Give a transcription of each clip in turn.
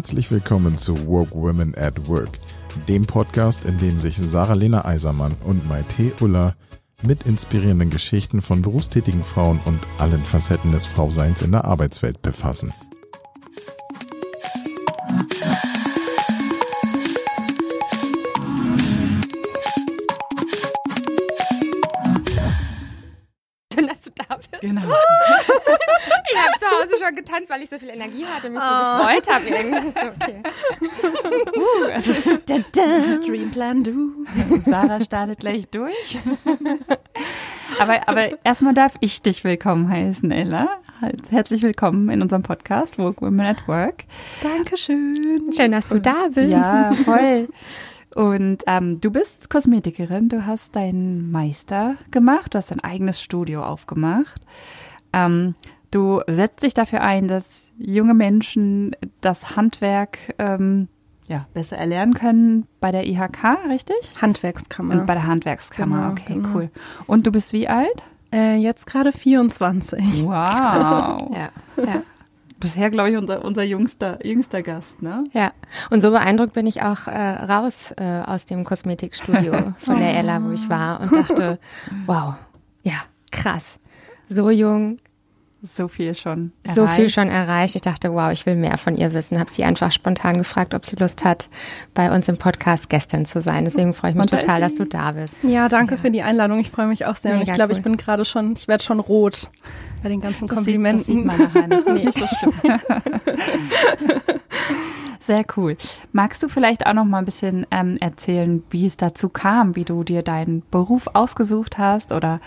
Herzlich willkommen zu Woke Women at Work, dem Podcast, in dem sich Sarah-Lena Eisermann und Maite Uller mit inspirierenden Geschichten von berufstätigen Frauen und allen Facetten des Frauseins in der Arbeitswelt befassen. Getanzt, weil ich so viel Energie hatte und mich so gefreut habe. Irgendwie. So, okay. Uh, also, Da, da. Dreamplan du. Sarah startet gleich durch. aber, aber erstmal darf ich dich willkommen heißen, Ella. Halt, Herzlich willkommen in unserem Podcast Woke Women at Work. Dankeschön. Schön, dass du da bist. Ja, voll. Und ähm, du bist Kosmetikerin, du hast deinen Meister gemacht, du hast dein eigenes Studio aufgemacht. Ähm, du setzt dich dafür ein, dass junge Menschen das Handwerk ähm, ja, besser erlernen können bei der IHK, richtig? Handwerkskammer. Und bei der Handwerkskammer, Genau, okay, genau. cool. Und du bist wie alt? äh, jetzt gerade 24. Wow. Ja, ja, Bisher, glaube ich, unser, unser jüngster, jüngster Gast, ne? ja. Und so beeindruckt bin ich auch äh, raus äh, aus dem Kosmetikstudio von der Ella, wo ich war und dachte, wow, ja, krass. So jung, So viel schon. so viel erreicht. schon erreicht. Ich dachte, wow, ich will mehr von ihr wissen. Habe sie einfach spontan gefragt, ob sie Lust hat, bei uns im Podcast Gästin zu sein. Deswegen freue ich mich Und total, dass du da bist. Ja, danke für die Einladung. Ich freue mich auch sehr. und Mega ich glaube, cool. ich bin gerade schon, ich werde schon rot bei den ganzen Das sieht, Komplimenten. das sieht man nachher nicht. Das ist nicht so schlimm. Sehr cool. Magst du vielleicht auch noch mal ein bisschen ähm, erzählen, wie es dazu kam, wie du dir deinen Beruf ausgesucht hast oder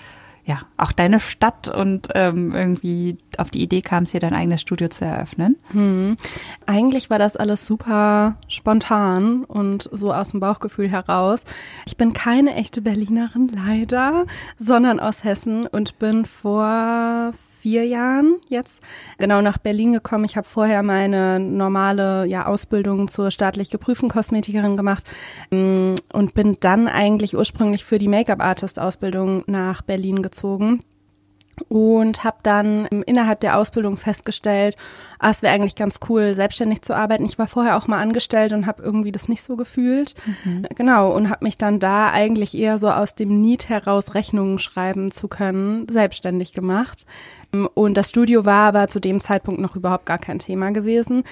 ja, auch deine Stadt und ähm, irgendwie auf die Idee kamst, hier dein eigenes Studio zu eröffnen? Hm. Eigentlich war das alles super spontan und so aus dem Bauchgefühl heraus. Ich bin keine echte Berlinerin, leider, sondern aus Hessen und bin vor vier Jahren jetzt genau nach Berlin gekommen. Ich habe vorher meine normale ja, Ausbildung zur staatlich geprüften Kosmetikerin gemacht mm, und bin dann eigentlich ursprünglich für die Make-up-Artist-Ausbildung nach Berlin gezogen und habe dann ähm, innerhalb der Ausbildung festgestellt, ah, es wäre eigentlich ganz cool, selbstständig zu arbeiten. Ich war vorher auch mal angestellt und habe irgendwie das nicht so gefühlt. Genau, und habe mich dann da eigentlich eher so aus dem Need heraus Rechnungen schreiben zu können, selbstständig gemacht. Ähm, Und das Studio war aber zu dem Zeitpunkt noch überhaupt gar kein Thema gewesen.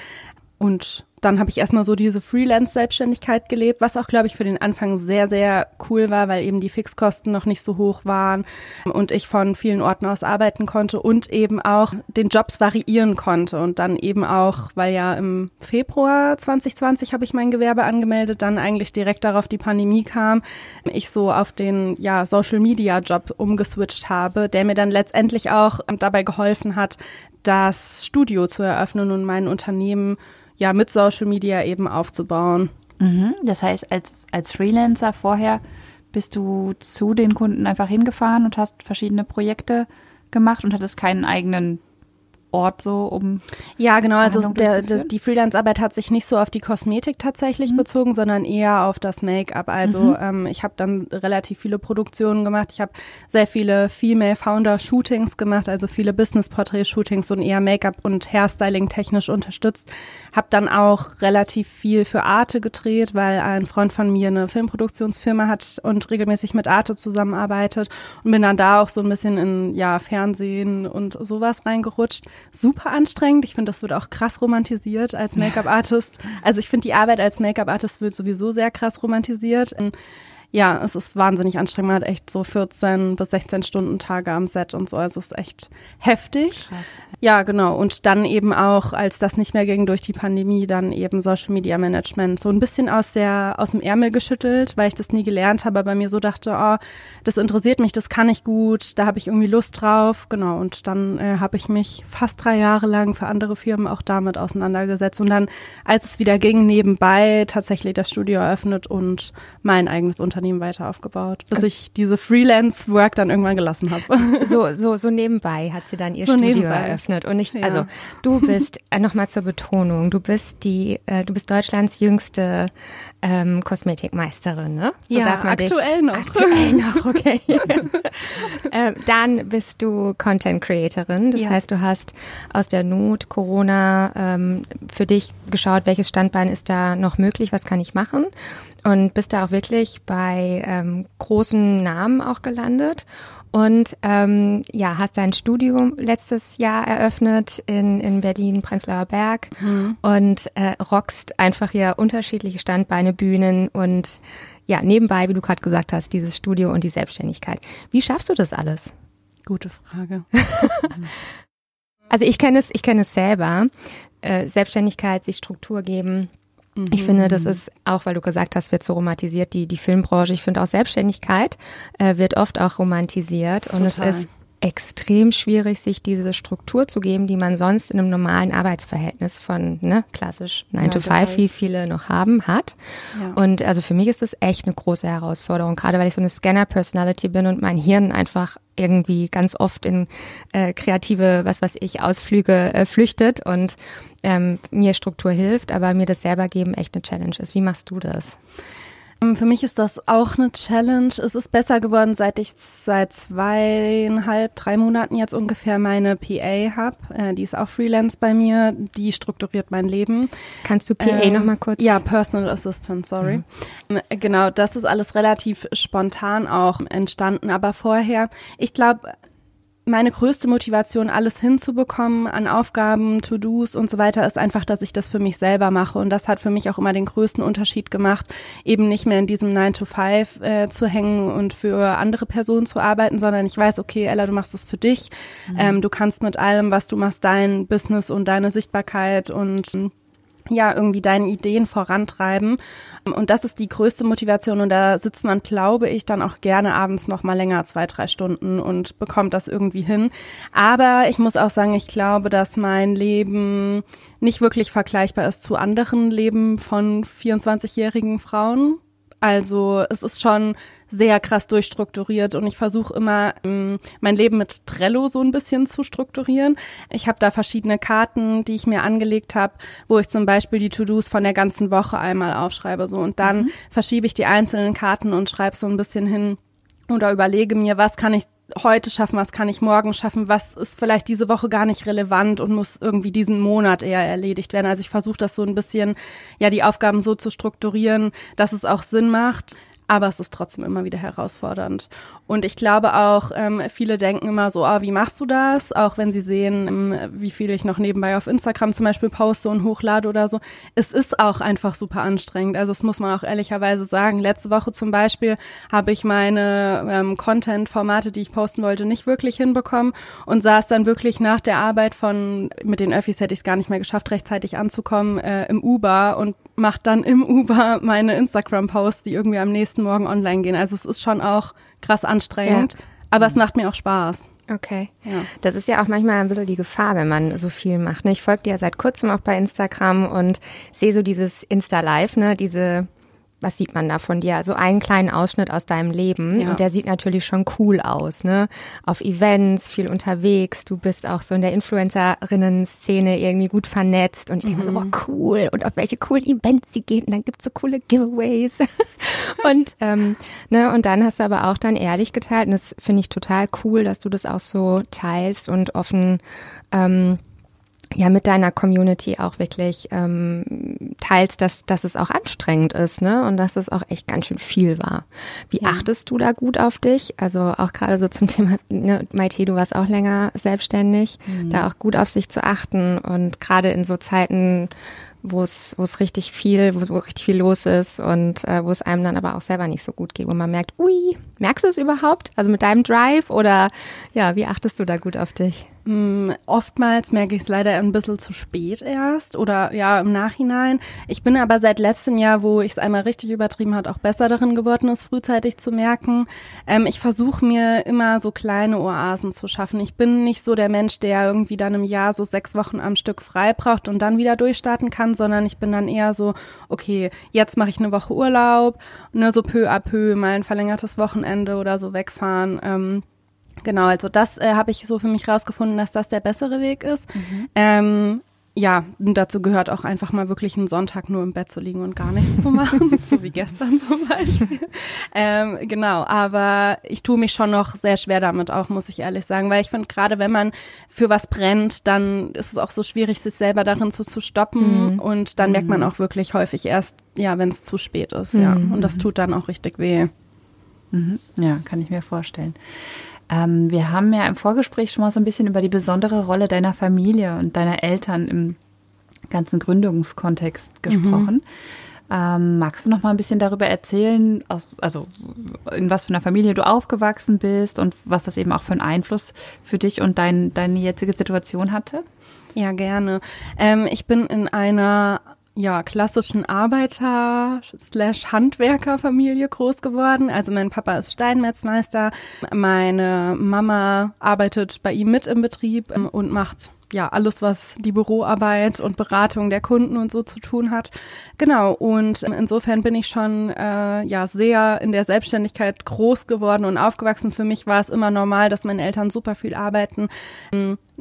Und dann habe ich erstmal so diese Freelance-Selbstständigkeit gelebt, was auch, glaube ich, für den Anfang sehr, sehr cool war, weil eben die Fixkosten noch nicht so hoch waren und ich von vielen Orten aus arbeiten konnte und eben auch den Jobs variieren konnte. Und dann eben auch, weil ja im Februar 2020 habe ich mein Gewerbe angemeldet, dann eigentlich direkt darauf die Pandemie kam, ich so auf den ja, Social-Media-Job umgeswitcht habe, der mir dann letztendlich auch dabei geholfen hat, das Studio zu eröffnen und mein Unternehmen ja mit Social Media eben aufzubauen. Mhm. Das heißt, als, als Freelancer vorher bist du zu den Kunden einfach hingefahren und hast verschiedene Projekte gemacht und hattest keinen eigenen Ort so, um Ja, genau. Also der, der, die Freelance-Arbeit hat sich nicht so auf die Kosmetik tatsächlich bezogen, sondern eher auf das Make-up. Also ähm, ich habe dann relativ viele Produktionen gemacht. Ich habe sehr viele Female Founder Shootings gemacht, also viele Business Portrait Shootings und eher Make-up und Hairstyling technisch unterstützt. Habe dann auch relativ viel für Arte gedreht, weil ein Freund von mir eine Filmproduktionsfirma hat und regelmäßig mit Arte zusammenarbeitet und bin dann da auch so ein bisschen in ja Fernsehen und sowas reingerutscht. Super anstrengend. Ich finde, das wird auch krass romantisiert als Make-up-Artist. Also ich finde, die Arbeit als Make-up-Artist wird sowieso sehr krass romantisiert. Ja, es ist wahnsinnig anstrengend. Man hat echt so 14 bis 16 Stunden Tage am Set und so. Also es ist echt heftig. Krass. Ja, genau. Und dann eben auch, als das nicht mehr ging durch die Pandemie, dann eben Social Media Management so ein bisschen aus der, aus dem Ärmel geschüttelt, weil ich das nie gelernt habe, aber mir so dachte, oh, das interessiert mich, das kann ich gut, da habe ich irgendwie Lust drauf. Genau. Und dann äh, habe ich mich fast drei Jahre lang für andere Firmen auch damit auseinandergesetzt. Und dann, als es wieder ging, nebenbei tatsächlich das Studio eröffnet und mein eigenes Unternehmen weiter aufgebaut, bis Also- ich diese Freelance-Work dann irgendwann gelassen habe. So, so, so nebenbei hat sie dann ihr So Studio nebenbei. eröffnet. Und ich, Ja. also du bist, äh, nochmal zur Betonung, du bist die, äh, du bist Deutschlands jüngste ähm, Kosmetikmeisterin, ne? So Ja, aktuell dich, noch. Aktuell noch, okay. äh, dann bist du Content Creatorin. Das Ja. heißt, du hast aus der Not Corona ähm, für dich geschaut, welches Standbein ist da noch möglich, was kann ich machen? Und bist da auch wirklich bei ähm, großen Namen auch gelandet. Und ähm, ja, hast dein Studium letztes Jahr eröffnet in, in Berlin, Prenzlauer Berg und äh, rockst einfach hier unterschiedliche Standbeine, Bühnen und ja, nebenbei, wie du gerade gesagt hast, dieses Studio und die Selbstständigkeit. Wie schaffst du das alles? Gute Frage. Also ich kenne es, ich kenne es selber. Äh, Selbstständigkeit, sich Struktur geben. Ich finde, das ist auch, weil du gesagt hast, wird so romantisiert, die, die Filmbranche. Ich finde auch Selbstständigkeit äh, wird oft auch romantisiert und es Total. ist extrem schwierig, sich diese Struktur zu geben, die man sonst in einem normalen Arbeitsverhältnis von, ne, klassisch 9 Nine to to 5, five. wie viele noch haben, hat. Ja. Und also für mich ist das echt eine große Herausforderung, gerade weil ich so eine Scanner-Personality bin und mein Hirn einfach irgendwie ganz oft in äh, kreative, was weiß ich, Ausflüge äh, flüchtet und ähm, mir Struktur hilft, aber mir das selber geben echt eine Challenge ist. Wie machst du das? Ähm, Für mich ist das auch eine Challenge. Es ist besser geworden, seit ich seit zweieinhalb, drei Monaten jetzt ungefähr meine PA habe. Äh, die ist auch Freelance bei mir. Die strukturiert mein Leben. Kannst du PA Ähm, noch mal kurz? Ja, Personal Assistant, sorry. Äh, Genau, das ist alles relativ spontan auch entstanden. Aber vorher, ich glaube, meine größte Motivation, alles hinzubekommen an Aufgaben, To-Dos und so weiter, ist einfach, dass ich das für mich selber mache. Und das hat für mich auch immer den größten Unterschied gemacht, eben nicht mehr in diesem 9-to-5 äh, zu hängen und für andere Personen zu arbeiten, sondern ich weiß, okay, Ella, du machst es für dich. Ähm, du kannst mit allem, was du machst, dein Business und deine Sichtbarkeit und ja, irgendwie deine Ideen vorantreiben. Und das ist die größte Motivation. Und da sitzt man, glaube ich, dann auch gerne abends noch mal länger, zwei, drei Stunden und bekommt das irgendwie hin. Aber ich muss auch sagen, ich glaube, dass mein Leben nicht wirklich vergleichbar ist zu anderen Leben von 24-jährigen Frauen. Also es ist schon sehr krass durchstrukturiert und ich versuche immer ähm, mein Leben mit Trello so ein bisschen zu strukturieren. Ich habe da verschiedene Karten, die ich mir angelegt habe, wo ich zum Beispiel die To-Dos von der ganzen Woche einmal aufschreibe so und dann verschiebe ich die einzelnen Karten und schreibe so ein bisschen hin oder überlege mir, was kann ich heute schaffen, was kann ich morgen schaffen, was ist vielleicht diese Woche gar nicht relevant und muss irgendwie diesen Monat eher erledigt werden. Also ich versuche das so ein bisschen, ja, die Aufgaben so zu strukturieren, dass es auch Sinn macht. Aber es ist trotzdem immer wieder herausfordernd. Und ich glaube auch, ähm, viele denken immer so, ah, wie machst du das? Auch wenn sie sehen, ähm, wie viel ich noch nebenbei auf Instagram zum Beispiel poste und hochlade oder so. Es ist auch einfach super anstrengend. Also das muss man auch ehrlicherweise sagen. Letzte Woche zum Beispiel habe ich meine ähm, Content-Formate, die ich posten wollte, nicht wirklich hinbekommen und saß dann wirklich nach der Arbeit von, mit den Öffis hätte ich es gar nicht mehr geschafft, rechtzeitig anzukommen, äh, im Uber und macht dann im Uber meine Instagram-Posts, die irgendwie am nächsten Morgen online gehen. Also es ist schon auch krass anstrengend, aber es macht mir auch Spaß. Okay. Ja. Das ist ja auch manchmal ein bisschen die Gefahr, wenn man so viel macht. Ne? Ich folge dir ja seit kurzem auch bei Instagram und sehe so dieses Insta-Live, ne, diese was sieht man da von dir? So einen kleinen Ausschnitt aus deinem Leben. Ja. Und der sieht natürlich schon cool aus, ne? Auf Events, viel unterwegs. Du bist auch so in der Influencerinnen-Szene irgendwie gut vernetzt. Und ich denke so, boah, cool. Und auf welche coolen Events sie geht. Und dann gibt's so coole Giveaways. und, ähm, ne, und dann hast du aber auch dann ehrlich geteilt. Und das finde ich total cool, dass du das auch so teilst und offen, ähm, ja mit deiner Community auch wirklich ähm, teilst, dass, dass es auch anstrengend ist, ne? Und dass es auch echt ganz schön viel war. Wie achtest du da gut auf dich? Also auch gerade so zum Thema, ne, Maite, du warst auch länger selbstständig, da auch gut auf sich zu achten und gerade in so Zeiten, wo es wo es richtig viel, wo, wo richtig viel los ist und äh, wo es einem dann aber auch selber nicht so gut geht, wo man merkt, ui, merkst du es überhaupt? Also mit deinem Drive oder ja, wie achtest du da gut auf dich? Mm, Oftmals merke ich es leider ein bisschen zu spät erst oder ja im Nachhinein. Ich bin aber seit letztem Jahr, wo ich es einmal richtig übertrieben hat, auch besser darin geworden, es frühzeitig zu merken. Ähm, ich versuche mir immer so kleine Oasen zu schaffen. Ich bin nicht so der Mensch, der irgendwie dann im Jahr so sechs Wochen am Stück frei braucht und dann wieder durchstarten kann, sondern ich bin dann eher so, okay, jetzt mache ich eine Woche Urlaub, ne, so peu à peu, mal ein verlängertes Wochenende oder so wegfahren. Ähm, Genau, also das äh, habe ich so für mich rausgefunden, dass das der bessere Weg ist. Ähm, ja, dazu gehört auch einfach mal wirklich einen Sonntag nur im Bett zu liegen und gar nichts zu machen, so wie gestern zum Beispiel. Ähm, genau, aber ich tue mich schon noch sehr schwer damit auch, muss ich ehrlich sagen, weil ich finde, gerade wenn man für was brennt, dann ist es auch so schwierig, sich selber darin zu, zu stoppen mhm. und dann mhm. merkt man mhm. auch wirklich häufig erst, ja, wenn es zu spät ist, mhm. ja, und das tut dann auch richtig weh. Mhm. Ja, kann ich mir vorstellen. Ähm, wir haben ja im Vorgespräch schon mal so ein bisschen über die besondere Rolle deiner Familie und deiner Eltern im ganzen Gründungskontext gesprochen. Mhm. Ähm, magst du noch mal ein bisschen darüber erzählen, aus, also in was für einer Familie du aufgewachsen bist und was das eben auch für einen Einfluss für dich und dein, deine jetzige Situation hatte? Ja, gerne. Ähm, ich bin in einer ja, klassischen Arbeiter-Handwerker-Familie groß geworden. Also mein Papa ist Steinmetzmeister, meine Mama arbeitet bei ihm mit im Betrieb ähm, und macht ja, alles, was die Büroarbeit und Beratung der Kunden und so zu tun hat. Genau. Und insofern bin ich schon äh, ja sehr in der Selbstständigkeit groß geworden und aufgewachsen. Für mich war es immer normal, dass meine Eltern super viel arbeiten.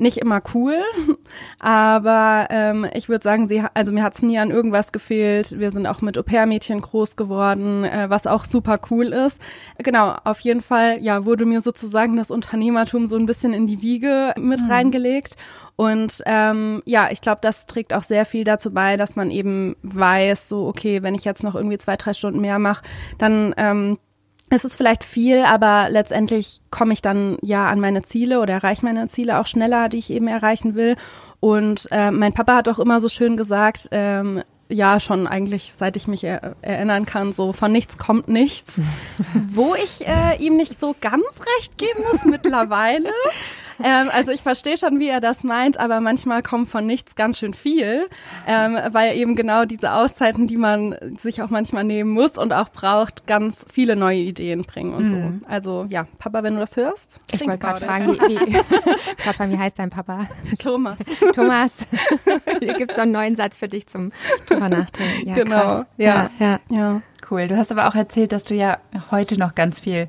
Nicht immer cool, aber ähm, ich würde sagen, sie, also mir hat es nie an irgendwas gefehlt. Wir sind auch mit Au-pair-Mädchen groß geworden, äh, was auch super cool ist. Genau, auf jeden Fall, ja, wurde mir sozusagen das Unternehmertum so ein bisschen in die Wiege mit mhm. reingelegt. Und ähm, ja, ich glaube, das trägt auch sehr viel dazu bei, dass man eben weiß, so, okay, wenn ich jetzt noch irgendwie zwei, drei Stunden mehr mache, dann ähm, es ist vielleicht viel, aber letztendlich komme ich dann ja an meine Ziele oder erreiche meine Ziele auch schneller, die ich eben erreichen will. Und äh, mein Papa hat auch immer so schön gesagt, ähm, ja, schon eigentlich, seit ich mich er erinnern kann, so von nichts kommt nichts. Wo ich äh, ihm nicht so ganz recht geben muss mittlerweile. Ähm, also ich verstehe schon, wie er das meint, aber manchmal kommt von nichts ganz schön viel, ähm, weil eben genau diese Auszeiten, die man sich auch manchmal nehmen muss und auch braucht, ganz viele neue Ideen bringen und mhm. so. Also ja, Papa, wenn du das hörst. Ich wollte gerade fragen, wie, wie, fragen, wie heißt dein Papa? Thomas. Thomas, hier gibt es noch einen neuen Satz für dich zum drüber nachdenken. Ja, genau. Krass. Ja, ja, ja. ja. Cool. Du hast aber auch erzählt, dass du ja heute noch ganz viel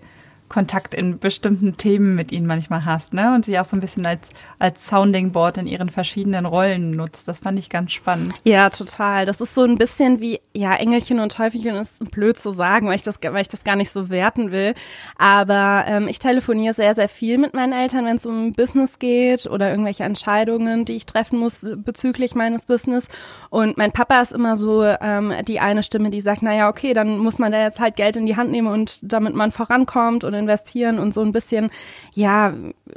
Kontakt in bestimmten Themen mit ihnen manchmal hast, ne? Und sie auch so ein bisschen als, als Sounding Board in ihren verschiedenen Rollen nutzt. Das fand ich ganz spannend. Ja, total. Das ist so ein bisschen wie, ja, Engelchen und Teufelchen ist blöd zu sagen, weil ich das, weil ich das gar nicht so werten will. Aber ähm, ich telefoniere sehr, sehr viel mit meinen Eltern, wenn es um Business geht oder irgendwelche Entscheidungen, die ich treffen muss bezüglich meines Business. Und mein Papa ist immer so ähm, die eine Stimme, die sagt, naja, okay, dann muss man da jetzt halt Geld in die Hand nehmen und damit man vorankommt oder investieren und so ein bisschen, ja,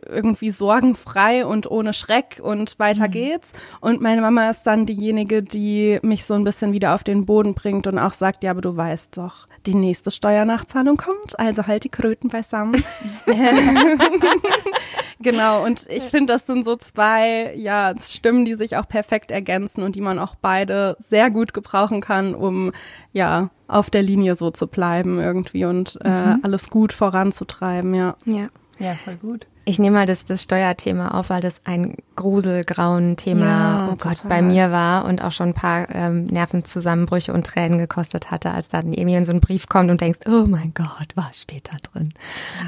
irgendwie sorgenfrei und ohne Schreck und weiter mhm. geht's. Und meine Mama ist dann diejenige, die mich so ein bisschen wieder auf den Boden bringt und auch sagt, ja, aber du weißt doch, die nächste Steuernachzahlung kommt, also halt die Kröten beisammen. genau, und ich finde, das sind so zwei, ja, Stimmen, die sich auch perfekt ergänzen und die man auch beide sehr gut gebrauchen kann, um, ja, auf der Linie so zu bleiben irgendwie und äh, mhm. alles gut voranzutreiben, ja. Ja. Ja, voll gut. Ich nehme mal das, das Steuerthema auf, weil das ein gruselgrauen Thema, ja, oh Gott, bei mir war und auch schon ein paar ähm, Nervenzusammenbrüche und Tränen gekostet hatte, als dann irgendwie in so ein Brief kommt und denkst, oh mein Gott, was steht da drin?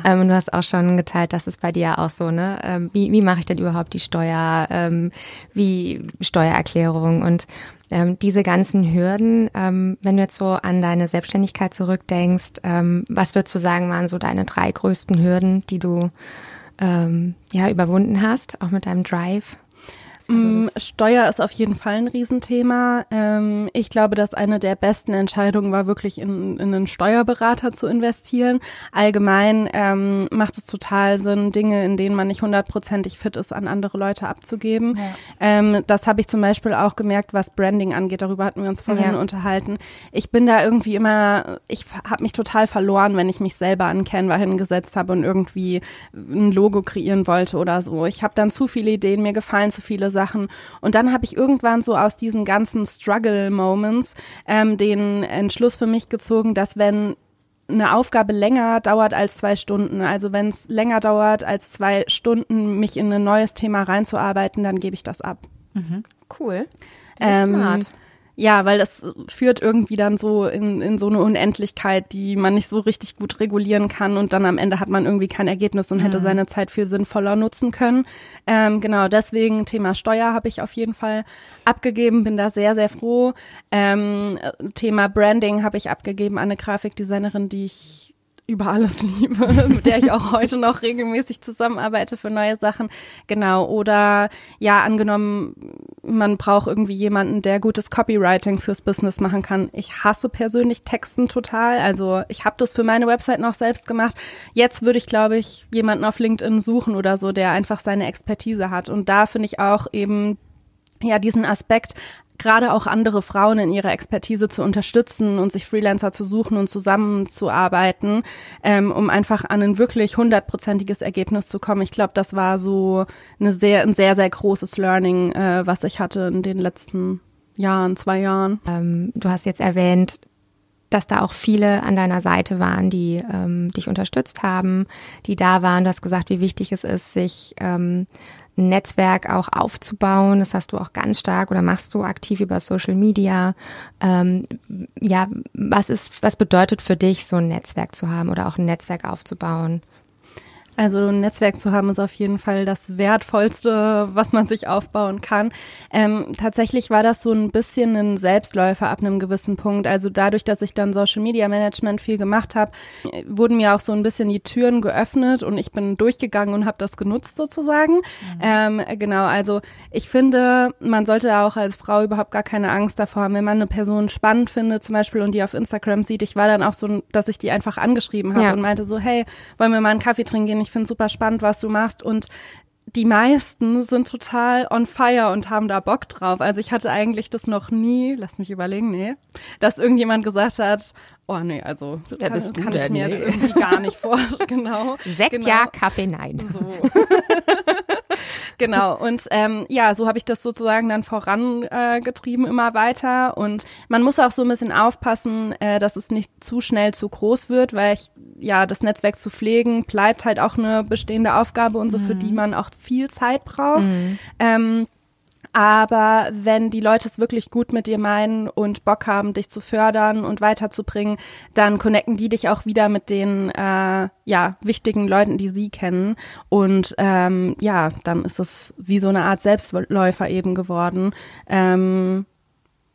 Ja. Ähm, und du hast auch schon geteilt, das ist bei dir ja auch so, ne? Ähm, wie wie mache ich denn überhaupt die Steuer, ähm, wie Steuererklärung und ähm, diese ganzen Hürden, ähm, wenn du jetzt so an deine Selbstständigkeit zurückdenkst, ähm, was würdest du sagen, waren so deine drei größten Hürden, die du ähm, ja überwunden hast, auch mit deinem Drive? Also mm, Steuer ist auf jeden Fall ein Riesenthema. Ähm, ich glaube, dass eine der besten Entscheidungen war, wirklich in, in einen Steuerberater zu investieren. Allgemein ähm, macht es total Sinn, Dinge, in denen man nicht hundertprozentig fit ist, an andere Leute abzugeben. Ja. Ähm, das habe ich zum Beispiel auch gemerkt, was Branding angeht. Darüber hatten wir uns vorhin ja. unterhalten. Ich bin da irgendwie immer, ich habe mich total verloren, wenn ich mich selber an Canva hingesetzt habe und irgendwie ein Logo kreieren wollte oder so. Ich habe dann zu viele Ideen, mir gefallen zu viele Sachen. Und dann habe ich irgendwann so aus diesen ganzen Struggle-Moments ähm, den Entschluss für mich gezogen, dass wenn eine Aufgabe länger dauert als zwei Stunden, also wenn es länger dauert als zwei Stunden, mich in ein neues Thema reinzuarbeiten, dann gebe ich das ab. Mhm. Cool. Ähm, smart. Ja, weil das führt irgendwie dann so in, in so eine Unendlichkeit, die man nicht so richtig gut regulieren kann und dann am Ende hat man irgendwie kein Ergebnis und hätte mhm. seine Zeit viel sinnvoller nutzen können. Ähm, genau, deswegen Thema Steuer habe ich auf jeden Fall abgegeben, bin da sehr, sehr froh. Ähm, Thema Branding habe ich abgegeben an eine Grafikdesignerin, die ich über alles liebe, mit der ich auch heute noch regelmäßig zusammenarbeite für neue Sachen. Genau. Oder ja, angenommen, man braucht irgendwie jemanden, der gutes Copywriting fürs Business machen kann. Ich hasse persönlich Texten total. Also ich habe das für meine Website noch selbst gemacht. Jetzt würde ich, glaube ich, jemanden auf LinkedIn suchen oder so, der einfach seine Expertise hat. Und da finde ich auch eben ja, diesen Aspekt gerade auch andere Frauen in ihrer Expertise zu unterstützen und sich Freelancer zu suchen und zusammenzuarbeiten, ähm, um einfach an ein wirklich hundertprozentiges Ergebnis zu kommen. Ich glaube, das war so eine sehr, ein sehr, sehr großes Learning, äh, was ich hatte in den letzten Jahren, zwei Jahren. Ähm, du hast jetzt erwähnt, dass da auch viele an deiner Seite waren, die ähm, dich unterstützt haben, die da waren. Du hast gesagt, wie wichtig es ist, sich ähm, Netzwerk auch aufzubauen. Das hast du auch ganz stark oder machst du aktiv über Social Media. Ähm, ja, was ist, was bedeutet für dich, so ein Netzwerk zu haben oder auch ein Netzwerk aufzubauen? Also ein Netzwerk zu haben ist auf jeden Fall das Wertvollste, was man sich aufbauen kann. Ähm, tatsächlich war das so ein bisschen ein Selbstläufer ab einem gewissen Punkt. Also dadurch, dass ich dann Social Media Management viel gemacht habe, wurden mir auch so ein bisschen die Türen geöffnet und ich bin durchgegangen und habe das genutzt sozusagen. Mhm. Ähm, genau, also ich finde, man sollte auch als Frau überhaupt gar keine Angst davor haben, wenn man eine Person spannend findet zum Beispiel und die auf Instagram sieht. Ich war dann auch so, dass ich die einfach angeschrieben habe ja. und meinte so, hey, wollen wir mal einen Kaffee trinken gehen? Ich finde super spannend, was du machst und die meisten sind total on fire und haben da Bock drauf. Also ich hatte eigentlich das noch nie, lass mich überlegen, nee, dass irgendjemand gesagt hat, oh nee, also Wer kann, bist du kann ich mir nee. jetzt irgendwie gar nicht vor. genau. Sekt genau. ja, Kaffee nein. So. genau. Und ähm, ja, so habe ich das sozusagen dann vorangetrieben äh, immer weiter. Und man muss auch so ein bisschen aufpassen, äh, dass es nicht zu schnell zu groß wird, weil ich ja das Netzwerk zu pflegen bleibt halt auch eine bestehende Aufgabe und so, mhm. für die man auch viel Zeit braucht. Mhm. Ähm, aber wenn die Leute es wirklich gut mit dir meinen und Bock haben, dich zu fördern und weiterzubringen, dann connecten die dich auch wieder mit den äh, ja wichtigen Leuten, die sie kennen. Und ähm, ja, dann ist es wie so eine Art Selbstläufer eben geworden. Ähm,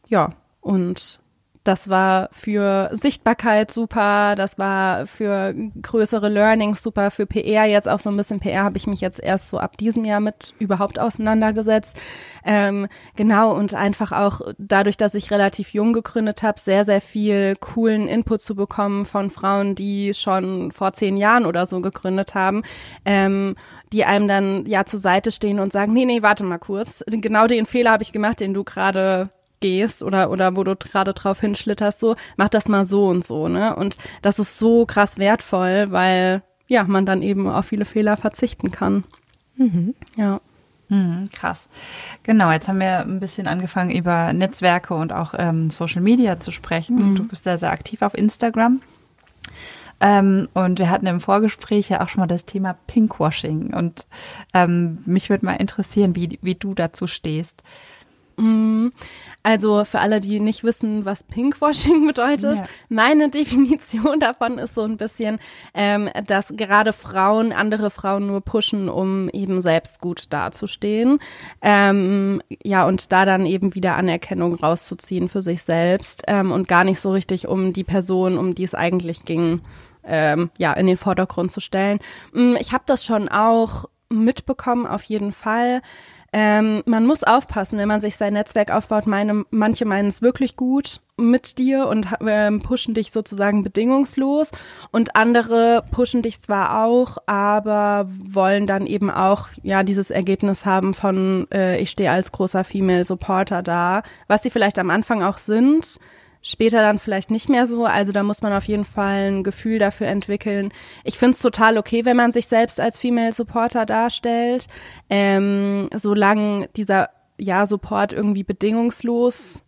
ja, und das war für Sichtbarkeit super, das war für größere Learnings super, für PR jetzt auch so ein bisschen PR habe ich mich jetzt erst so ab diesem Jahr mit überhaupt auseinandergesetzt. Ähm, genau und einfach auch dadurch, dass ich relativ jung gegründet habe, sehr, sehr viel coolen Input zu bekommen von Frauen, die schon vor zehn Jahren oder so gegründet haben. Ähm, die einem dann ja zur Seite stehen und sagen, nee, nee, warte mal kurz. Genau den Fehler habe ich gemacht, den du gerade gehst oder, oder wo du gerade drauf hinschlitterst, so, mach das mal so und so, ne? Und das ist so krass wertvoll, weil, ja, man dann eben auf viele Fehler verzichten kann. Mhm. Ja. Mhm, krass. Genau, jetzt haben wir ein bisschen angefangen über Netzwerke und auch ähm, Social Media zu sprechen. Mhm. Du bist sehr, sehr aktiv auf Instagram. Ähm, und wir hatten im Vorgespräch ja auch schon mal das Thema Pinkwashing. Und ähm, mich würde mal interessieren, wie, wie du dazu stehst. Mhm. Also für alle, die nicht wissen, was Pinkwashing bedeutet, ja. meine Definition davon ist so ein bisschen, ähm, dass gerade Frauen andere Frauen nur pushen, um eben selbst gut dazustehen. Ähm, ja, und da dann eben wieder Anerkennung rauszuziehen für sich selbst ähm, und gar nicht so richtig um die Person, um die es eigentlich ging, ähm, ja, in den Vordergrund zu stellen. Mm, ich habe das schon auch mitbekommen, auf jeden Fall. Ähm, man muss aufpassen, wenn man sich sein Netzwerk aufbaut. Meine, manche meinen es wirklich gut mit dir und ähm, pushen dich sozusagen bedingungslos und andere pushen dich zwar auch, aber wollen dann eben auch ja dieses Ergebnis haben von äh, ich stehe als großer Female Supporter da, was sie vielleicht am Anfang auch sind später dann vielleicht nicht mehr so. Also da muss man auf jeden Fall ein Gefühl dafür entwickeln. Ich finde es total okay, wenn man sich selbst als Female Supporter darstellt, ähm, solange dieser ja Support irgendwie bedingungslos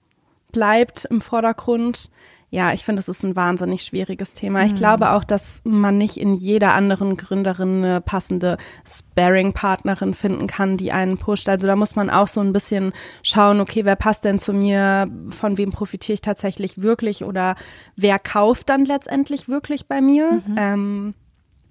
bleibt im Vordergrund. Ja, ich finde, es ist ein wahnsinnig schwieriges Thema. Ich glaube auch, dass man nicht in jeder anderen Gründerin eine passende Sparing-Partnerin finden kann, die einen pusht. Also da muss man auch so ein bisschen schauen, okay, wer passt denn zu mir? Von wem profitiere ich tatsächlich wirklich? Oder wer kauft dann letztendlich wirklich bei mir? Ähm,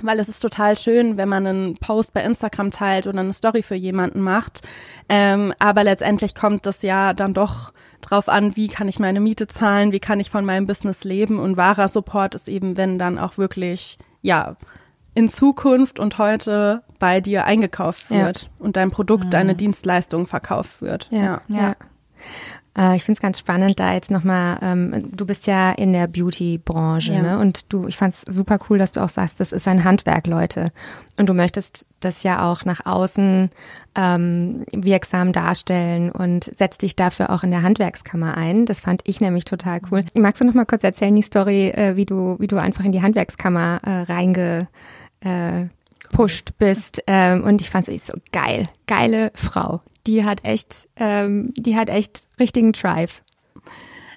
weil es ist total schön, wenn man einen Post bei Instagram teilt oder eine Story für jemanden macht. Ähm, aber letztendlich kommt das ja dann doch drauf an, wie kann ich meine Miete zahlen, wie kann ich von meinem Business leben. Und wahrer Support ist eben, wenn dann auch wirklich, ja, in Zukunft und heute bei dir eingekauft Ja. wird und dein Produkt, deine Dienstleistung verkauft wird. Ja, ja. Äh, ich finde es ganz spannend, da jetzt nochmal, ähm, du bist ja in der Beauty-Branche, Ja. ne? Und du, ich fand es super cool, dass du auch sagst, das ist ein Handwerk, Leute. Und du möchtest das ja auch nach außen ähm, wirksam darstellen und setzt dich dafür auch in der Handwerkskammer ein. Das fand ich nämlich total cool. Magst du noch mal kurz erzählen, die Story, äh, wie du, wie du einfach in die Handwerkskammer äh, reinge äh, pusht bist ähm, und ich fand es so geil, geile Frau. Die hat echt, ähm, die hat echt richtigen Drive.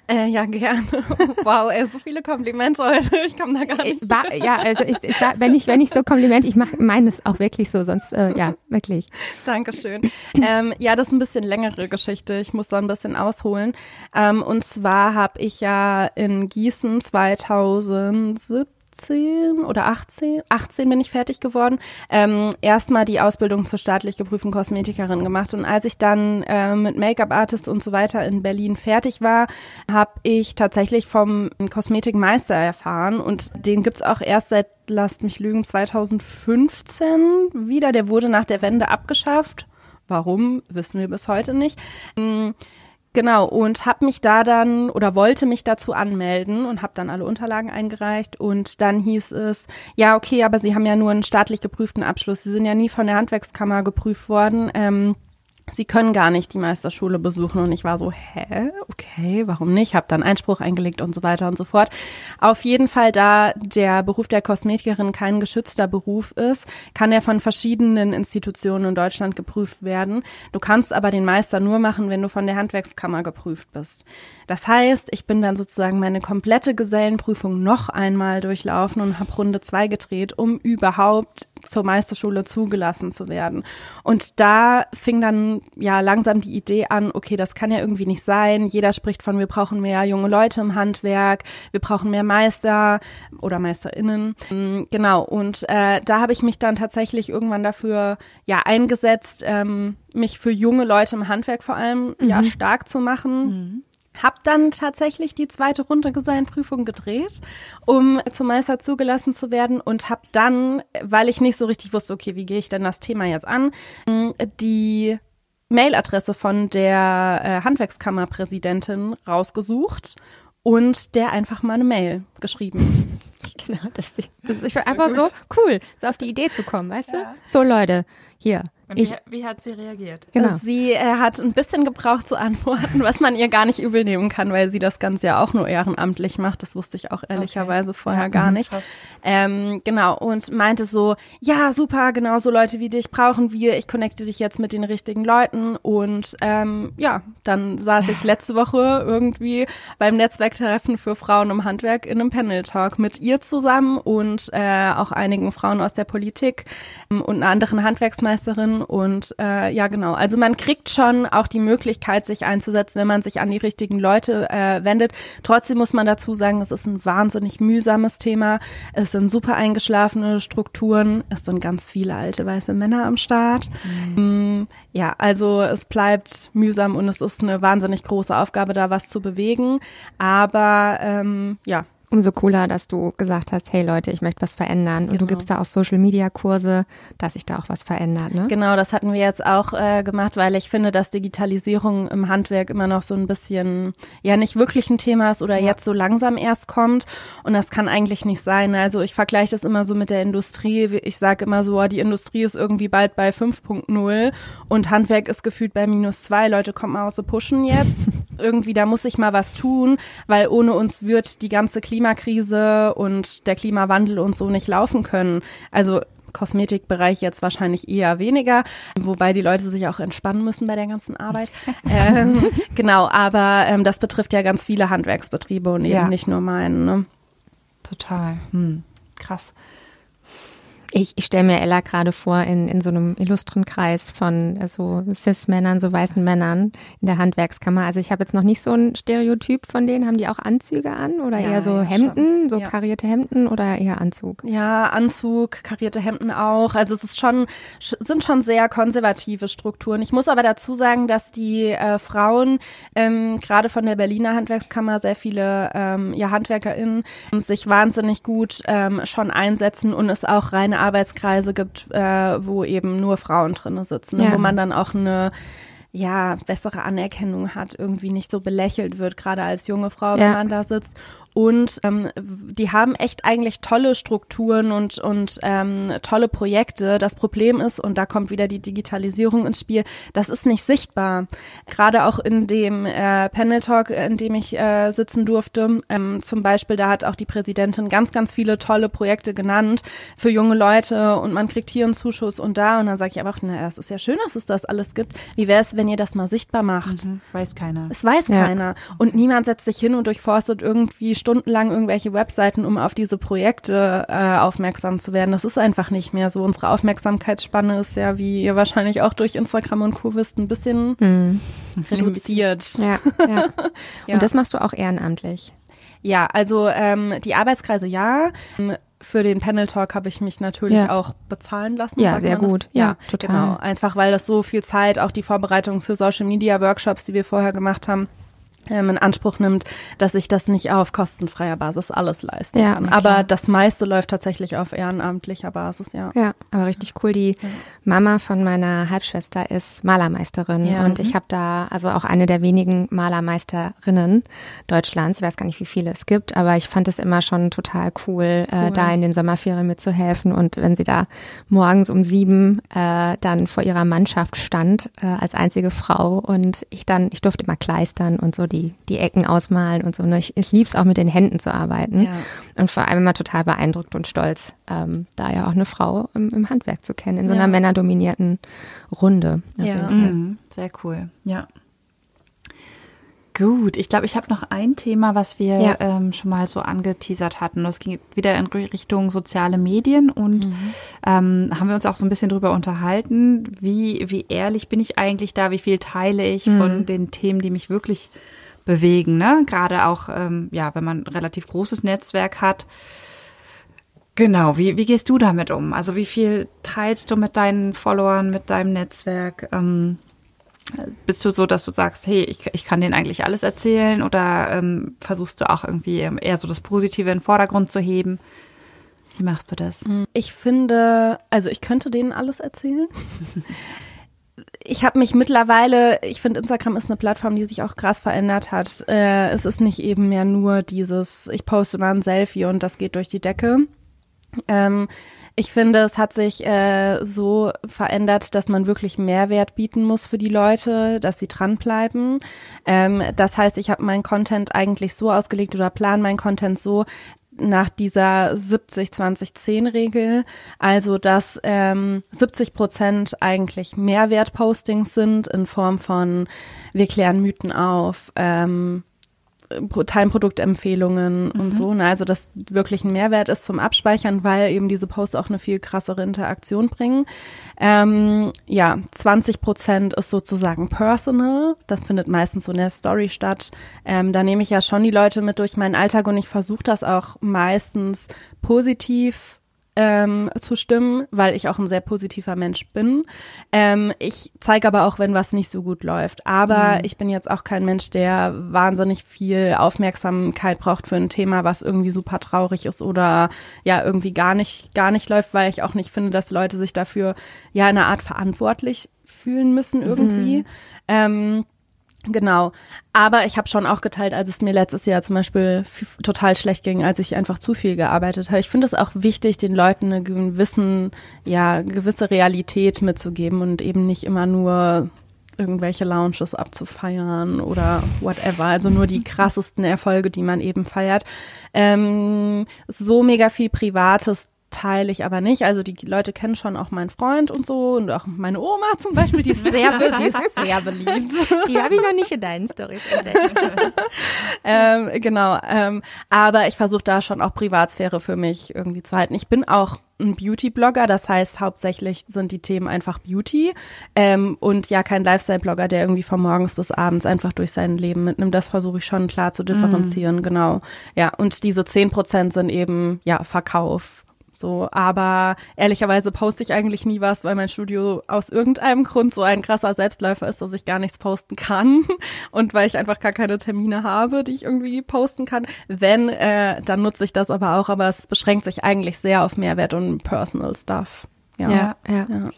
Äh, ja, gerne. wow, ey, so viele Komplimente heute. Ich komme da gar nicht. Äh, War, ja, also ich, ich wenn ich wenn ich so Kompliment, ich meine es auch wirklich so, sonst äh, ja wirklich. Dankeschön. ähm, ja, das ist ein bisschen längere Geschichte. Ich muss da ein bisschen ausholen. Ähm, und zwar habe ich ja in Gießen 2017 oder 18, 18 bin ich fertig geworden, ähm, erstmal die Ausbildung zur staatlich geprüften Kosmetikerin gemacht. Und als ich dann ähm, mit Make-up-Artist und so weiter in Berlin fertig war, habe ich tatsächlich vom Kosmetikmeister erfahren. Und den gibt's auch erst seit, lasst mich lügen, 2015 wieder. Der wurde nach der Wende abgeschafft. Warum, wissen wir bis heute nicht. Mm, Genau, und habe mich da dann oder wollte mich dazu anmelden und habe dann alle Unterlagen eingereicht und dann hieß es, ja, okay, aber Sie haben ja nur einen staatlich geprüften Abschluss. Sie sind ja nie von der Handwerkskammer geprüft worden. Ähm, Sie können gar nicht die Meisterschule besuchen und ich war so, hä, okay, warum nicht? Habe dann Einspruch eingelegt und so weiter und so fort. Auf jeden Fall, da der Beruf der Kosmetikerin kein geschützter Beruf ist, kann er von verschiedenen Institutionen in Deutschland geprüft werden. Du kannst aber den Meister nur machen, wenn du von der Handwerkskammer geprüft bist. Das heißt, ich bin dann sozusagen meine komplette Gesellenprüfung noch einmal durchlaufen und habe Runde zwei gedreht, um überhaupt zur Meisterschule zugelassen zu werden. Und da fing dann ja langsam die Idee an, okay, das kann ja irgendwie nicht sein. Jeder spricht von, wir brauchen mehr junge Leute im Handwerk, wir brauchen mehr Meister oder Meisterinnen. Mm, Genau, und äh, da habe ich mich dann tatsächlich irgendwann dafür ja eingesetzt, ähm, mich für junge Leute im Handwerk vor allem ja stark zu machen. Hab dann tatsächlich die zweite Runde Gesellenprüfung gedreht, um zum Meister zugelassen zu werden und hab dann, weil ich nicht so richtig wusste, okay, wie gehe ich denn das Thema jetzt an, die Mailadresse von der äh, Handwerkskammerpräsidentin rausgesucht und der einfach mal eine Mail geschrieben. Genau, das, das ist einfach so cool, so auf die Idee zu kommen, weißt du? So Leute, hier, Und ich, wie, wie hat sie reagiert? genau. Sie äh, hat ein bisschen gebraucht zu antworten, was man ihr gar nicht übel nehmen kann, weil sie das Ganze ja auch nur ehrenamtlich macht. Das wusste ich auch ehrlicherweise vorher gar nicht. krass. Ähm, genau, und meinte so, ja, super, genau so Leute wie dich brauchen wir. Ich connecte dich jetzt mit den richtigen Leuten. Und ähm, ja, dann saß ich letzte Woche irgendwie beim Netzwerktreffen für Frauen im Handwerk in einem Panel-Talk mit ihr zusammen und äh, auch einigen Frauen aus der Politik ähm, und einer anderen Handwerksmeisterin. Und äh, ja, genau. Also man kriegt schon auch die Möglichkeit, sich einzusetzen, wenn man sich an die richtigen Leute äh, wendet. Trotzdem muss man dazu sagen, es ist ein wahnsinnig mühsames Thema. Es sind super eingeschlafene Strukturen. Es sind ganz viele alte weiße Männer am Start. Mm, Ja, also es bleibt mühsam und es ist eine wahnsinnig große Aufgabe, da was zu bewegen. Aber ähm, ja, Umso cooler, dass du gesagt hast, hey Leute, ich möchte was verändern. Und du Genau. gibst da auch Social Media Kurse, dass sich da auch was verändert, ne? Genau, das hatten wir jetzt auch äh, gemacht, weil ich finde, dass Digitalisierung im Handwerk immer noch so ein bisschen, ja, nicht wirklich ein Thema ist oder jetzt so langsam erst kommt. Und das kann eigentlich nicht sein. Also ich vergleiche das immer so mit der Industrie. Ich sage immer so, oh, die Industrie ist irgendwie bald bei 5.0 und Handwerk ist gefühlt bei minus zwei. Leute, kommt mal aus so pushen jetzt. irgendwie, da muss ich mal was tun, weil ohne uns wird die ganze Klimakrise und der Klimawandel und so nicht laufen können. Also Kosmetikbereich jetzt wahrscheinlich eher weniger, wobei die Leute sich auch entspannen müssen bei der ganzen Arbeit. ähm, genau, aber ähm, das betrifft ja ganz viele Handwerksbetriebe und eben ja. nicht nur meinen. Ne? Total. Hm. Krass. Ich, ich stelle mir Ella gerade vor in, in so einem illustren Kreis von äh, so Cis-Männern, so weißen Männern in der Handwerkskammer. Also ich habe jetzt noch nicht so ein Stereotyp von denen. Haben die auch Anzüge an oder ja, eher so ja, Hemden, schon. so ja. karierte Hemden oder eher Anzug? Ja, Anzug, karierte Hemden auch. Also es ist schon, sind schon sehr konservative Strukturen. Ich muss aber dazu sagen, dass die äh, Frauen ähm, gerade von der Berliner Handwerkskammer sehr viele ähm, ja, HandwerkerInnen sich wahnsinnig gut ähm, schon einsetzen und es auch reine Arbeitskreise gibt, äh, wo eben nur Frauen drinne sitzen, ja. wo man dann auch eine ja, bessere Anerkennung hat, irgendwie nicht so belächelt wird, gerade als junge Frau, wenn man da sitzt. Und ähm, die haben echt eigentlich tolle Strukturen und, und ähm, tolle Projekte. Das Problem ist, und da kommt wieder die Digitalisierung ins Spiel, das ist nicht sichtbar. Gerade auch in dem äh, Panel Talk, in dem ich äh, sitzen durfte, ähm, zum Beispiel, da hat auch die Präsidentin ganz, ganz viele tolle Projekte genannt für junge Leute und man kriegt hier einen Zuschuss und da. Und dann sage ich einfach, na, das ist ja schön, dass es das alles gibt. Wie wäre es, wenn ihr das mal sichtbar macht? Mhm, weiß keiner. Es weiß ja. keiner. Und niemand setzt sich hin und durchforstet irgendwie stundenlang irgendwelche Webseiten, um auf diese Projekte äh, aufmerksam zu werden. Das ist einfach nicht mehr so. Unsere Aufmerksamkeitsspanne ist ja, wie ihr wahrscheinlich auch durch Instagram und Co. wisst, ein bisschen mhm. reduziert. Ja, ja. ja. Und das machst du auch ehrenamtlich. Ja, also ähm, die Arbeitskreise ja. Für den Panel Talk habe ich mich natürlich ja. auch bezahlen lassen. Ja, sehr gut. Ja, ja, total. Genau. Einfach weil das so viel Zeit, auch die Vorbereitung für Social Media Workshops, die wir vorher gemacht haben, ähm, in Anspruch nimmt, dass ich das nicht auf kostenfreier Basis alles leisten ja, kann. Aber das meiste läuft tatsächlich auf ehrenamtlicher Basis, ja. Ja, aber richtig cool. Die ja. Mama von meiner Halbschwester ist Malermeisterin ja. und ich mhm. habe da also auch eine der wenigen Malermeisterinnen Deutschlands. Ich weiß gar nicht, wie viele es gibt, aber ich fand es immer schon total cool, äh, cool. Äh, da in den Sommerferien mitzuhelfen und wenn sie da morgens um sieben äh, dann vor ihrer Mannschaft stand äh, als einzige Frau und ich dann, ich durfte immer kleistern und so die die, die Ecken ausmalen und so. Ne? Ich, ich liebe es auch mit den Händen zu arbeiten. Ja. Und vor allem immer total beeindruckt und stolz, ähm, da ja auch eine Frau im, im Handwerk zu kennen, in so einer ja. männerdominierten Runde. Ja, mhm. sehr cool. Ja. Gut, ich glaube, ich habe noch ein Thema, was wir ja. ähm, schon mal so angeteasert hatten. Das ging wieder in Richtung soziale Medien und mhm. ähm, haben wir uns auch so ein bisschen drüber unterhalten, wie, wie ehrlich bin ich eigentlich da, wie viel teile ich mhm. von den Themen, die mich wirklich bewegen, ne? Gerade auch, ähm, ja, wenn man ein relativ großes Netzwerk hat. Genau, wie, wie gehst du damit um? Also wie viel teilst du mit deinen Followern, mit deinem Netzwerk? Ähm, bist du so, dass du sagst, hey, ich, ich kann denen eigentlich alles erzählen oder ähm, versuchst du auch irgendwie eher so das Positive in den Vordergrund zu heben? Wie machst du das? Ich finde, also ich könnte denen alles erzählen. ich habe mich mittlerweile, ich finde, Instagram ist eine Plattform, die sich auch krass verändert hat. Äh, es ist nicht eben mehr nur dieses, ich poste mal ein Selfie und das geht durch die Decke. Ähm, ich finde, es hat sich äh, so verändert, dass man wirklich Mehrwert bieten muss für die Leute, dass sie dranbleiben. Ähm, das heißt, ich habe meinen Content eigentlich so ausgelegt oder plan meinen Content so, nach dieser 70-20-10-Regel, also dass ähm, 70 Prozent eigentlich Mehrwertpostings sind in Form von wir klären Mythen auf, ähm, teilen Produktempfehlungen mhm. und so. Ne? Also das wirklich ein Mehrwert ist zum Abspeichern, weil eben diese Posts auch eine viel krassere Interaktion bringen. Ähm, ja, 20 Prozent ist sozusagen personal. Das findet meistens so in der Story statt. Ähm, da nehme ich ja schon die Leute mit durch meinen Alltag und ich versuche das auch meistens positiv ähm, zu stimmen, weil ich auch ein sehr positiver Mensch bin. Ähm, ich zeige aber auch, wenn was nicht so gut läuft. Aber mhm. ich bin jetzt auch kein Mensch, der wahnsinnig viel Aufmerksamkeit braucht für ein Thema, was irgendwie super traurig ist oder ja irgendwie gar nicht gar nicht läuft, weil ich auch nicht finde, dass Leute sich dafür ja eine Art verantwortlich fühlen müssen irgendwie. Mhm. Ähm, Genau. Aber ich habe schon auch geteilt, als es mir letztes Jahr zum Beispiel total schlecht ging, als ich einfach zu viel gearbeitet habe. Ich finde es auch wichtig, den Leuten eine gewissen, ja, gewisse Realität mitzugeben und eben nicht immer nur irgendwelche Lounges abzufeiern oder whatever. Also nur die krassesten Erfolge, die man eben feiert. Ähm, so mega viel Privates teile ich aber nicht. Also die Leute kennen schon auch meinen Freund und so und auch meine Oma zum Beispiel, die ist sehr, die ist sehr beliebt. Die habe ich noch nicht in deinen Stories entdeckt. ähm, genau. Ähm, aber ich versuche da schon auch Privatsphäre für mich irgendwie zu halten. Ich bin auch ein Beauty-Blogger, das heißt hauptsächlich sind die Themen einfach Beauty ähm, und ja kein Lifestyle-Blogger, der irgendwie von morgens bis abends einfach durch sein Leben mitnimmt. Das versuche ich schon klar zu differenzieren, mm. genau. Ja, und diese zehn Prozent sind eben ja Verkauf so, aber ehrlicherweise poste ich eigentlich nie was, weil mein Studio aus irgendeinem Grund so ein krasser Selbstläufer ist, dass ich gar nichts posten kann und weil ich einfach gar keine Termine habe, die ich irgendwie posten kann. Wenn, äh, dann nutze ich das aber auch, aber es beschränkt sich eigentlich sehr auf Mehrwert und Personal Stuff. Ja, ja. ja. ja. Okay.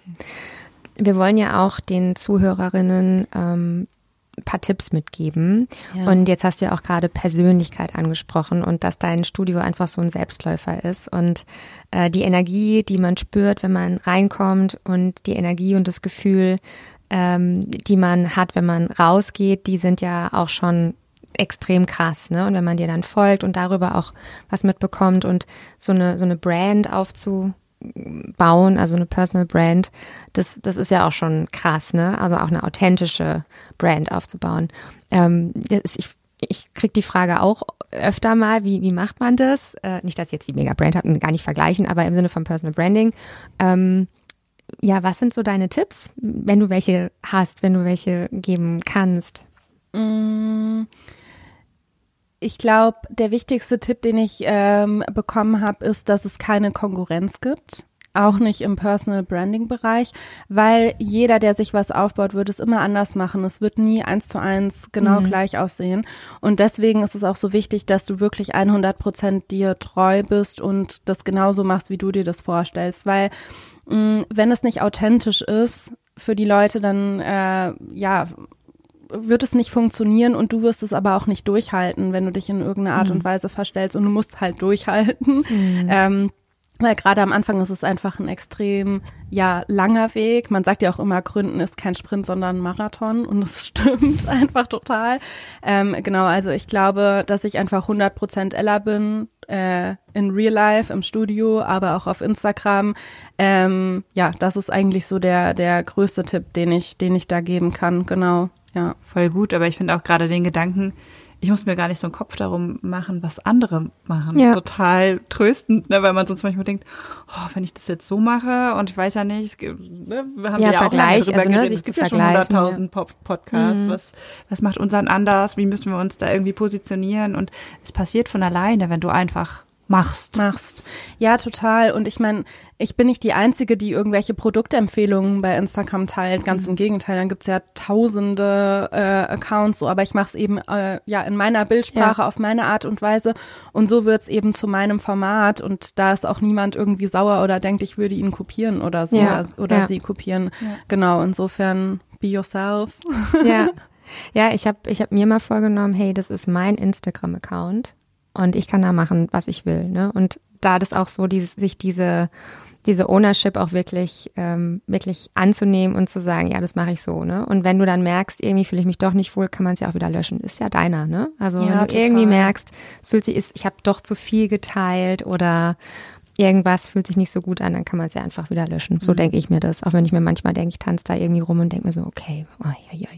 Wir wollen ja auch den Zuhörerinnen ähm, paar Tipps mitgeben. Ja. Und jetzt hast du ja auch gerade Persönlichkeit angesprochen und dass dein Studio einfach so ein Selbstläufer ist. Und äh, die Energie, die man spürt, wenn man reinkommt und die Energie und das Gefühl, ähm, die man hat, wenn man rausgeht, die sind ja auch schon extrem krass, ne? Und wenn man dir dann folgt und darüber auch was mitbekommt und so eine so eine Brand aufzu bauen, also eine Personal Brand, das, das ist ja auch schon krass, ne? Also auch eine authentische Brand aufzubauen. Ähm, das, ich, ich krieg die Frage auch öfter mal, wie, wie macht man das? Äh, nicht, dass ich jetzt die Mega-Brand habe und gar nicht vergleichen, aber im Sinne von Personal Branding. Ähm, ja, was sind so deine Tipps, wenn du welche hast, wenn du welche geben kannst? Mmh. Ich glaube, der wichtigste Tipp, den ich ähm, bekommen habe, ist, dass es keine Konkurrenz gibt. Auch nicht im Personal Branding Bereich, weil jeder, der sich was aufbaut, wird es immer anders machen. Es wird nie eins zu eins genau mhm. gleich aussehen. Und deswegen ist es auch so wichtig, dass du wirklich 100 Prozent dir treu bist und das genauso machst, wie du dir das vorstellst. Weil mh, mm, wenn es nicht authentisch ist für die Leute, dann äh, ja wird es nicht funktionieren und du wirst es aber auch nicht durchhalten, wenn du dich in irgendeiner Art mhm. und Weise verstellst und du musst halt durchhalten. Mhm. Ähm, weil gerade am Anfang ist es einfach ein extrem, ja, langer Weg. Man sagt ja auch immer, Gründen ist kein Sprint, sondern ein Marathon. Und das stimmt einfach total. Ähm, genau, also ich glaube, dass ich einfach 100% Ella bin, äh, in Real Life, im Studio, aber auch auf Instagram. Ähm, ja, das ist eigentlich so der, der größte Tipp, den ich, den ich da geben kann. Genau. Ja, voll gut. Aber ich finde auch gerade den Gedanken, ich muss mir gar nicht so einen Kopf darum machen, was andere machen. Ja. Total tröstend, ne, weil man sonst manchmal denkt, oh, wenn ich das jetzt so mache und ich weiß ja nicht, ne, wir haben ja, ja Vergleich, auch also, ne, geredet, es gibt ja schon 100.000 ja. Podcasts, mhm. was, was macht unseren anders, wie müssen wir uns da irgendwie positionieren und es passiert von alleine, wenn du einfach machst. Machst. Ja, total. Und ich meine, ich bin nicht die Einzige, die irgendwelche Produktempfehlungen bei Instagram teilt. Ganz mhm. im Gegenteil, dann gibt's ja tausende äh, Accounts so, aber ich mache es eben äh, ja in meiner Bildsprache, ja. auf meine Art und Weise. Und so wird's eben zu meinem Format. Und da ist auch niemand irgendwie sauer oder denkt, ich würde ihn kopieren oder so ja. oder, ja. sie kopieren. Genau, insofern be yourself. Ja. Ja, ich habe ich hab mir mal vorgenommen, hey, das ist mein Instagram-Account und ich kann da machen, was ich will. Ne? Und da das auch so, dieses, sich diese, diese Ownership auch wirklich, ähm, wirklich anzunehmen und zu sagen, ja, das mache ich so, ne? Und wenn du dann merkst, irgendwie fühle ich mich doch nicht wohl, kann man es ja auch wieder löschen. Ist ja deiner, ne? Also ja, wenn du total. irgendwie merkst, fühlt sich, ist, ich habe doch zu viel geteilt oder irgendwas fühlt sich nicht so gut an, dann kann man es ja einfach wieder löschen. So mhm. denke ich mir das. Auch wenn ich mir manchmal denke, ich tanze da irgendwie rum und denke mir so, okay, oh, ja, ja.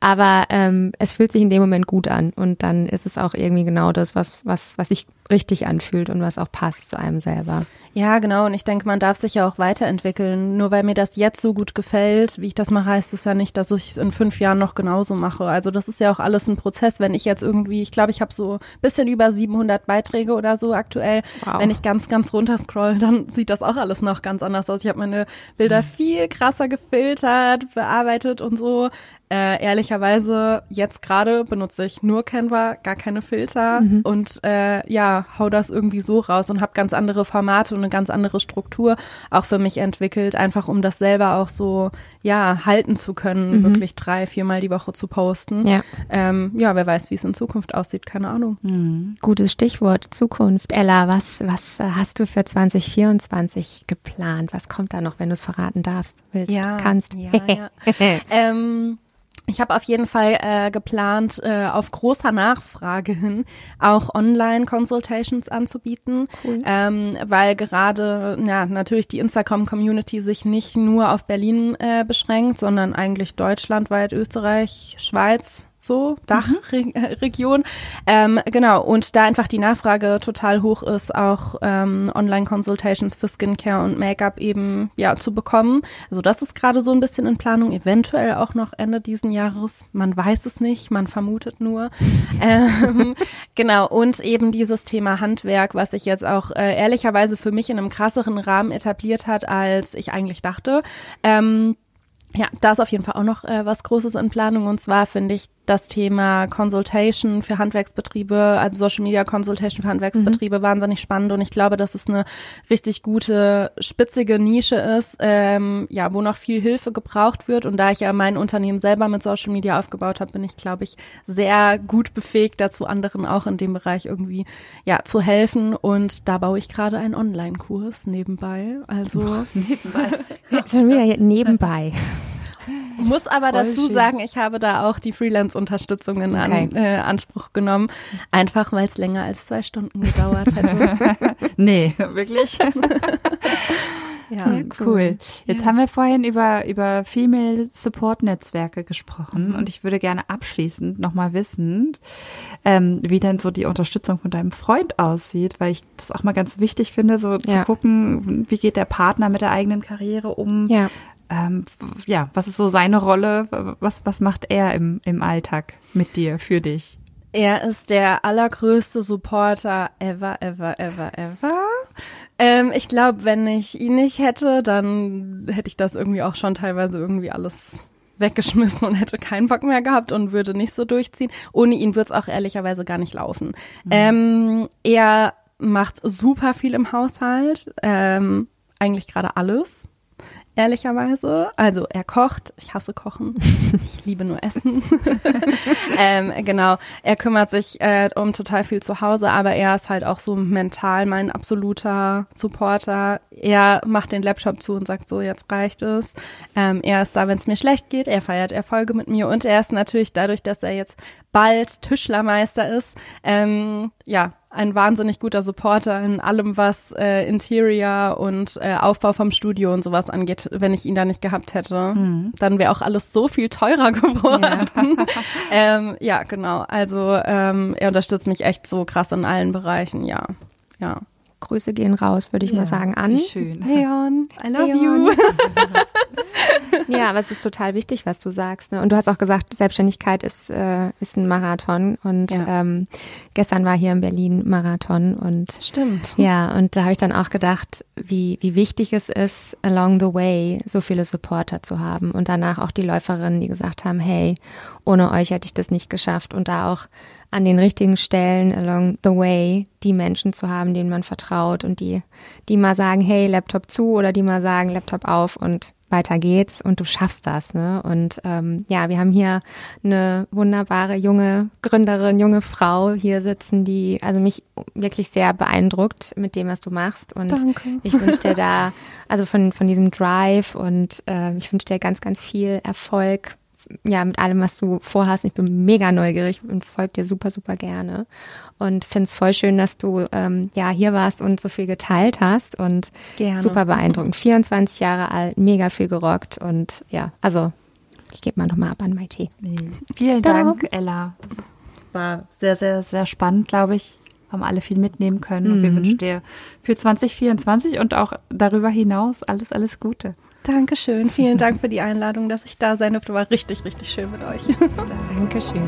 aber ähm, es fühlt sich in dem Moment gut an und dann ist es auch irgendwie genau das, was, was, was sich richtig anfühlt und was auch passt zu einem selber. Ja, genau. Und ich denke, man darf sich ja auch weiterentwickeln. Nur weil mir das jetzt so gut gefällt, wie ich das mache, heißt es ja nicht, dass ich es in fünf Jahren noch genauso mache. Also das ist ja auch alles ein Prozess. Wenn ich jetzt irgendwie, ich glaube, ich habe so bisschen über 700 Beiträge oder so aktuell. Wow. Wenn ich ganz, ganz runter scroll, dann sieht das auch alles noch ganz anders aus. Ich habe meine Bilder viel krasser gefiltert, bearbeitet und so. Äh, ehrlicherweise, jetzt gerade benutze ich nur Canva, gar keine Filter mhm. und äh, ja, hau das irgendwie so raus und habe ganz andere Formate und eine ganz andere Struktur auch für mich entwickelt, einfach um das selber auch so, ja, halten zu können, mhm. wirklich drei, viermal die Woche zu posten. Ja, ähm, ja wer weiß, wie es in Zukunft aussieht, keine Ahnung. Mhm. Gutes Stichwort, Zukunft. Ella, was, was hast du für 2024 geplant? Was kommt da noch, wenn du es verraten darfst, willst, ja, kannst? Ja, ja. ähm, ich habe auf jeden Fall äh, geplant, äh, auf großer Nachfrage hin auch Online-Consultations anzubieten, cool. ähm, weil gerade ja natürlich die Instagram-Community sich nicht nur auf Berlin äh, beschränkt, sondern eigentlich deutschlandweit, Österreich, Schweiz, so Dachregion. Mhm. Ähm, genau, und da einfach die Nachfrage total hoch ist, auch ähm, Online-Consultations für Skincare und Make-up eben ja zu bekommen. Also das ist gerade so ein bisschen in Planung, eventuell auch noch Ende diesen Jahres. Man weiß es nicht, man vermutet nur. ähm, genau, und eben dieses Thema Handwerk, was sich jetzt auch äh, ehrlicherweise für mich in einem krasseren Rahmen etabliert hat, als ich eigentlich dachte. Ähm, ja, da ist auf jeden Fall auch noch äh, was Großes in Planung. Und zwar finde ich das Thema Consultation für Handwerksbetriebe, also Social Media Consultation für Handwerksbetriebe mhm. wahnsinnig spannend. Und ich glaube, dass es eine richtig gute, spitzige Nische ist, ähm, ja, wo noch viel Hilfe gebraucht wird. Und da ich ja mein Unternehmen selber mit Social Media aufgebaut habe, bin ich, glaube ich, sehr gut befähigt dazu, anderen auch in dem Bereich irgendwie, ja, zu helfen. Und da baue ich gerade einen Online-Kurs nebenbei. Also nebenbei. Schon wieder nebenbei. Muss aber Voll dazu schön. sagen, ich habe da auch die Freelance-Unterstützung in okay. an, äh, Anspruch genommen, einfach weil es länger als zwei Stunden gedauert hätte. nee, wirklich? Ja, cool. cool. Jetzt ja. haben wir vorhin über, über Female Support Netzwerke gesprochen mhm. und ich würde gerne abschließend nochmal wissen, ähm, wie denn so die Unterstützung von deinem Freund aussieht, weil ich das auch mal ganz wichtig finde, so ja. zu gucken, wie geht der Partner mit der eigenen Karriere um, ja ähm, ja, was ist so seine Rolle? Was, was macht er im, im Alltag mit dir, für dich? Er ist der allergrößte Supporter ever, ever, ever, ever. Ähm, ich glaube, wenn ich ihn nicht hätte, dann hätte ich das irgendwie auch schon teilweise irgendwie alles weggeschmissen und hätte keinen Bock mehr gehabt und würde nicht so durchziehen. Ohne ihn würde es auch ehrlicherweise gar nicht laufen. Mhm. Ähm, er macht super viel im Haushalt, ähm, eigentlich gerade alles ehrlicherweise. Also er kocht, ich hasse Kochen, ich liebe nur Essen. ähm, genau, er kümmert sich äh, um total viel zu Hause, aber er ist halt auch so mental mein absoluter Supporter. Er macht den Laptop zu und sagt so, jetzt reicht es. Ähm, er ist da, wenn es mir schlecht geht, er feiert Erfolge mit mir und er ist natürlich dadurch, dass er jetzt bald Tischlermeister ist, ähm, ja, ein wahnsinnig guter Supporter in allem, was äh, Interior und äh, Aufbau vom Studio und sowas angeht. Wenn ich ihn da nicht gehabt hätte, mhm. dann wäre auch alles so viel teurer geworden. Ja, ähm, ja genau. Also ähm, er unterstützt mich echt so krass in allen Bereichen. Ja, ja. Grüße gehen raus, würde ich ja, mal sagen, an. Wie schön. Leon, I love Leon. you. ja, aber es ist total wichtig, was du sagst. Ne? Und du hast auch gesagt, Selbstständigkeit ist, äh, ist ein Marathon. Und ja. ähm, gestern war hier in Berlin Marathon. Und Stimmt. Ja, und da habe ich dann auch gedacht, wie, wie wichtig es ist, along the way so viele Supporter zu haben. Und danach auch die Läuferinnen, die gesagt haben, hey, ohne euch hätte ich das nicht geschafft. Und da auch an den richtigen Stellen along the way die Menschen zu haben, denen man vertraut und die, die mal sagen, hey, Laptop zu oder die mal sagen, Laptop auf und weiter geht's und du schaffst das. Ne? Und ähm, ja, wir haben hier eine wunderbare junge Gründerin, junge Frau hier sitzen, die also mich wirklich sehr beeindruckt mit dem, was du machst. Und Danke. ich wünsche dir da, also von, von diesem Drive und äh, ich wünsche dir ganz, ganz viel Erfolg ja, mit allem, was du vorhast. Ich bin mega neugierig und folge dir super, super gerne. Und finde es voll schön, dass du ähm, ja hier warst und so viel geteilt hast und gerne. super beeindruckend. 24 Jahre alt, mega viel gerockt und ja, also ich gebe mal nochmal ab an Maite. Nee. Vielen Dank, Ella. Das war sehr, sehr, sehr spannend, glaube ich. Haben alle viel mitnehmen können. Mhm. Und wir mhm. wünschen dir für 2024 und auch darüber hinaus alles, alles Gute. Dankeschön. Vielen Dank für die Einladung, dass ich da sein durfte. War richtig, richtig schön mit euch. Dankeschön.